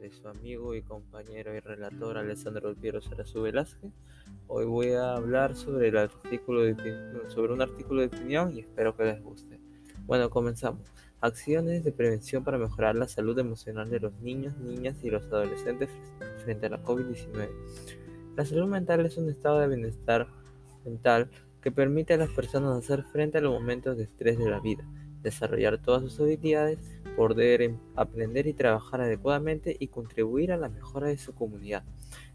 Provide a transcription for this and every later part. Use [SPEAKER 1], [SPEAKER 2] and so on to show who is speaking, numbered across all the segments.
[SPEAKER 1] de su amigo y compañero y relator Alessandro Piero Sarazú Velázquez. Hoy voy a hablar sobre, el artículo de, sobre un artículo de opinión y espero que les guste. Bueno, comenzamos. Acciones de prevención para mejorar la salud emocional de los niños, niñas y los adolescentes frente a la COVID-19. La salud mental es un estado de bienestar mental que permite a las personas hacer frente a los momentos de estrés de la vida, desarrollar todas sus habilidades, poder em, aprender y trabajar adecuadamente y contribuir a la mejora de su comunidad.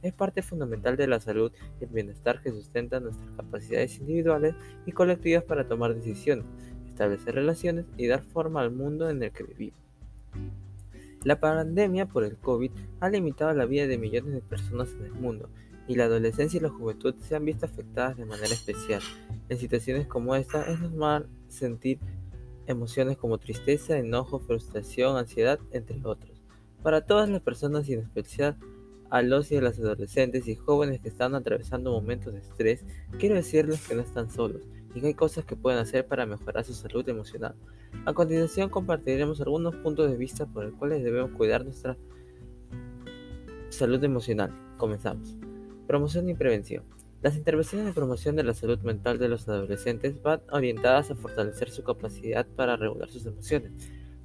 [SPEAKER 1] Es parte fundamental de la salud y el bienestar que sustenta nuestras capacidades individuales y colectivas para tomar decisiones, establecer relaciones y dar forma al mundo en el que vivimos. La pandemia por el COVID ha limitado la vida de millones de personas en el mundo y la adolescencia y la juventud se han visto afectadas de manera especial. En situaciones como esta es normal sentir emociones como tristeza, enojo, frustración, ansiedad, entre otros. Para todas las personas y en especial a los y a las adolescentes y jóvenes que están atravesando momentos de estrés, quiero decirles que no están solos y que hay cosas que pueden hacer para mejorar su salud emocional. A continuación compartiremos algunos puntos de vista por los cuales debemos cuidar nuestra salud emocional. Comenzamos. Promoción y prevención. Las intervenciones de promoción de la salud mental de los adolescentes van orientadas a fortalecer su capacidad para regular sus emociones,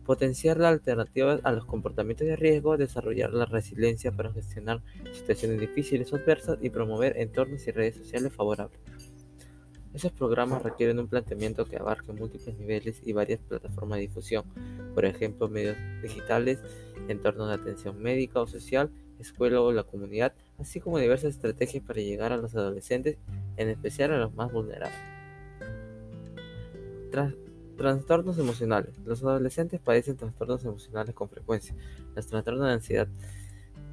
[SPEAKER 1] potenciar la alternativa a los comportamientos de riesgo, desarrollar la resiliencia para gestionar situaciones difíciles o adversas y promover entornos y redes sociales favorables. Esos programas requieren un planteamiento que abarque múltiples niveles y varias plataformas de difusión, por ejemplo, medios digitales, entornos de atención médica o social, escuela o la comunidad, así como diversas estrategias para llegar a los adolescentes, en especial a los más vulnerables. trastornos emocionales. Los adolescentes padecen trastornos emocionales con frecuencia. Los trastornos de ansiedad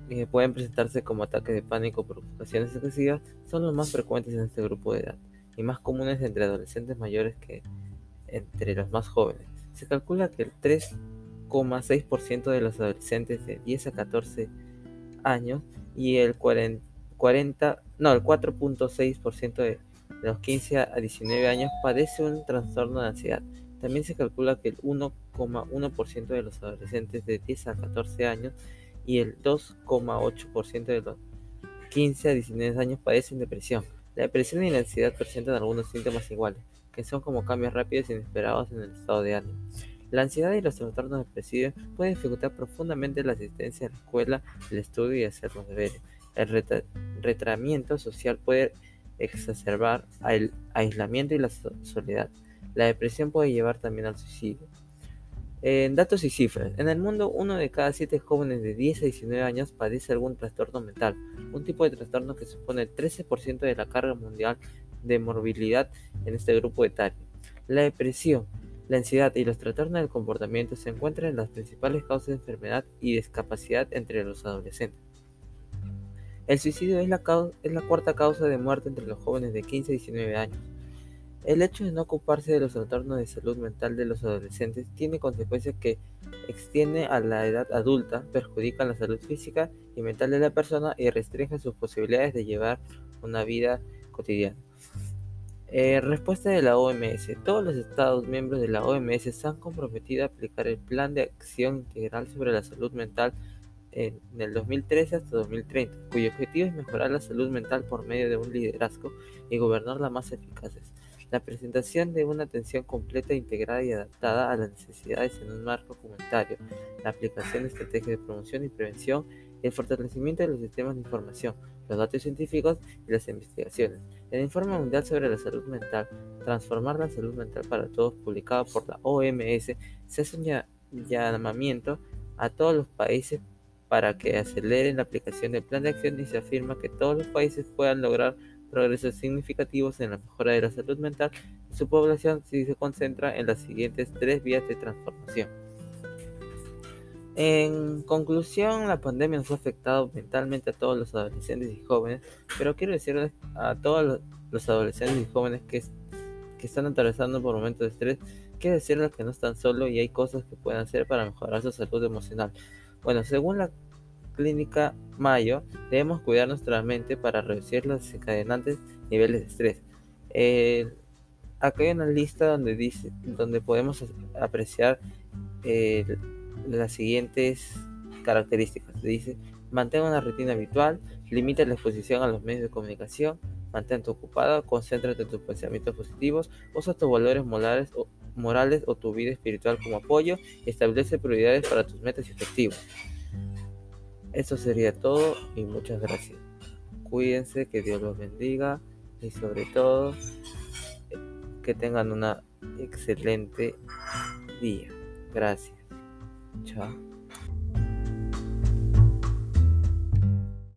[SPEAKER 1] que pueden presentarse como ataques de pánico o preocupaciones excesivas son los más frecuentes en este grupo de edad y más comunes entre adolescentes mayores que entre los más jóvenes. Se calcula que el 3,6% de los adolescentes de 10 a 14 años y el 40, no, el 4.6% de los 15 a 19 años padece un trastorno de ansiedad. También se calcula que el 1,1% de los adolescentes de 10 a 14 años y el 2,8% de los 15 a 19 años padecen depresión. La depresión y la ansiedad presentan algunos síntomas iguales, que son como cambios rápidos e inesperados en el estado de ánimo. La ansiedad y los trastornos depresivos pueden dificultar profundamente la asistencia a la escuela, el estudio y hacer los deberes. El retraimiento social puede exacerbar el aislamiento y la soledad. La depresión puede llevar también al suicidio. Datos y cifras. En el mundo, uno de cada siete jóvenes de 10 a 19 años padece algún trastorno mental, un tipo de trastorno que supone el 13% de la carga mundial de morbilidad en este grupo etario. La depresión la ansiedad y los trastornos del comportamiento se encuentran en las principales causas de enfermedad y discapacidad entre los adolescentes. El suicidio es la, cuarta causa de muerte entre los jóvenes de 15 a 19 años. El hecho de no ocuparse de los trastornos de salud mental de los adolescentes tiene consecuencias que extienden a la edad adulta, perjudican la salud física y mental de la persona y restringen sus posibilidades de llevar una vida cotidiana. Eh, respuesta de la OMS. Todos los Estados miembros de la OMS se han comprometido a aplicar el Plan de Acción Integral sobre la Salud Mental en el 2013 hasta 2030, cuyo objetivo es mejorar la salud mental por medio de un liderazgo y gobernarla más eficaces. La presentación de una atención completa, integrada y adaptada a las necesidades en un marco comunitario, la aplicación de estrategias de promoción y prevención, el fortalecimiento de los sistemas de información, los datos científicos y las investigaciones. El Informe Mundial sobre la Salud Mental, Transformar la Salud Mental para Todos, publicado por la OMS, se hace un llamamiento a todos los países para que aceleren la aplicación del plan de acción y se afirma que todos los países puedan lograr progresos significativos en la mejora de la salud mental de su población si se concentra en las siguientes tres vías de transformación. En conclusión, la pandemia nos ha afectado mentalmente a todos los adolescentes y jóvenes, pero quiero decirles a todos los adolescentes y jóvenes que, están atravesando por momentos de estrés, quiero decirles que no están solos y hay cosas que pueden hacer para mejorar su salud emocional. Bueno, según la clínica Mayo, debemos cuidar nuestra mente para reducir los desencadenantes niveles de estrés. acá hay una lista donde dice, donde podemos apreciar el las siguientes características. Dice, mantén una rutina habitual, limita la exposición a los medios de comunicación, mantente ocupado, concéntrate en tus pensamientos positivos, usa tus valores morales o, morales o tu vida espiritual como apoyo establece prioridades para tus metas y objetivos. Eso sería todo y muchas gracias. Cuídense, que Dios los bendiga y sobre todo que tengan una excelente día. Gracias. अच्छा।